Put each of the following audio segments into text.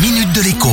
minute de l'écho.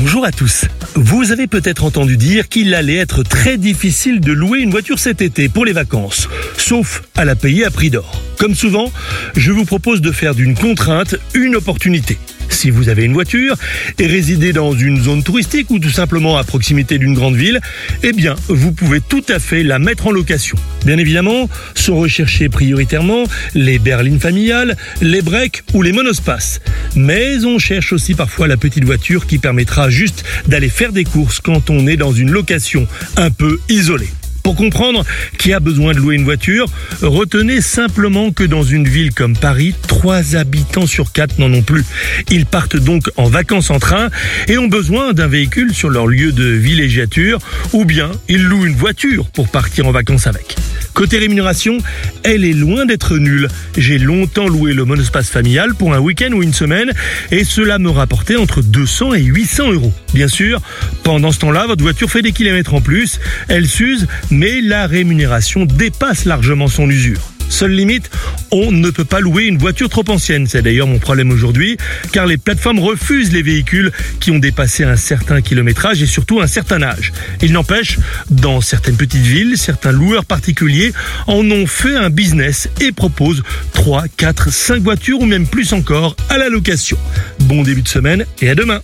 Bonjour à tous. Vous avez peut-être entendu dire qu'il allait être très difficile de louer une voiture cet été pour les vacances, sauf à la payer à prix d'or. Comme souvent, je vous propose de faire d'une contrainte une opportunité. Si vous avez une voiture et résidez dans une zone touristique ou tout simplement à proximité d'une grande ville, eh bien, vous pouvez tout à fait la mettre en location. Bien évidemment, sont recherchés prioritairement les berlines familiales, les breaks ou les monospaces. Mais on cherche aussi parfois la petite voiture qui permettra juste d'aller faire des courses quand on est dans une location un peu isolée. Pour comprendre qui a besoin de louer une voiture, retenez simplement que dans une ville comme Paris, 3 habitants sur 4 n'en ont plus. Ils partent donc en vacances en train et ont besoin d'un véhicule sur leur lieu de villégiature ou bien ils louent une voiture pour partir en vacances avec. Côté rémunération, elle est loin d'être nulle. J'ai longtemps loué le monospace familial pour un week-end ou une semaine et cela me rapportait entre 200 et 800 euros. Bien sûr, pendant ce temps-là, votre voiture fait des kilomètres en plus, elle s'use, mais la rémunération dépasse largement son usure. Seule limite, on ne peut pas louer une voiture trop ancienne. C'est d'ailleurs mon problème aujourd'hui, car les plateformes refusent les véhicules qui ont dépassé un certain kilométrage et surtout un certain âge. Il n'empêche, dans certaines petites villes, certains loueurs particuliers en ont fait un business et proposent 3, 4, 5 voitures ou même plus encore à la location. Bon début de semaine et à demain.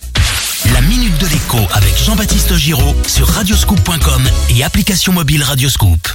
La minute de l'écho avec Jean-Baptiste Giraud sur radioscoop.com et application mobile Radioscoop.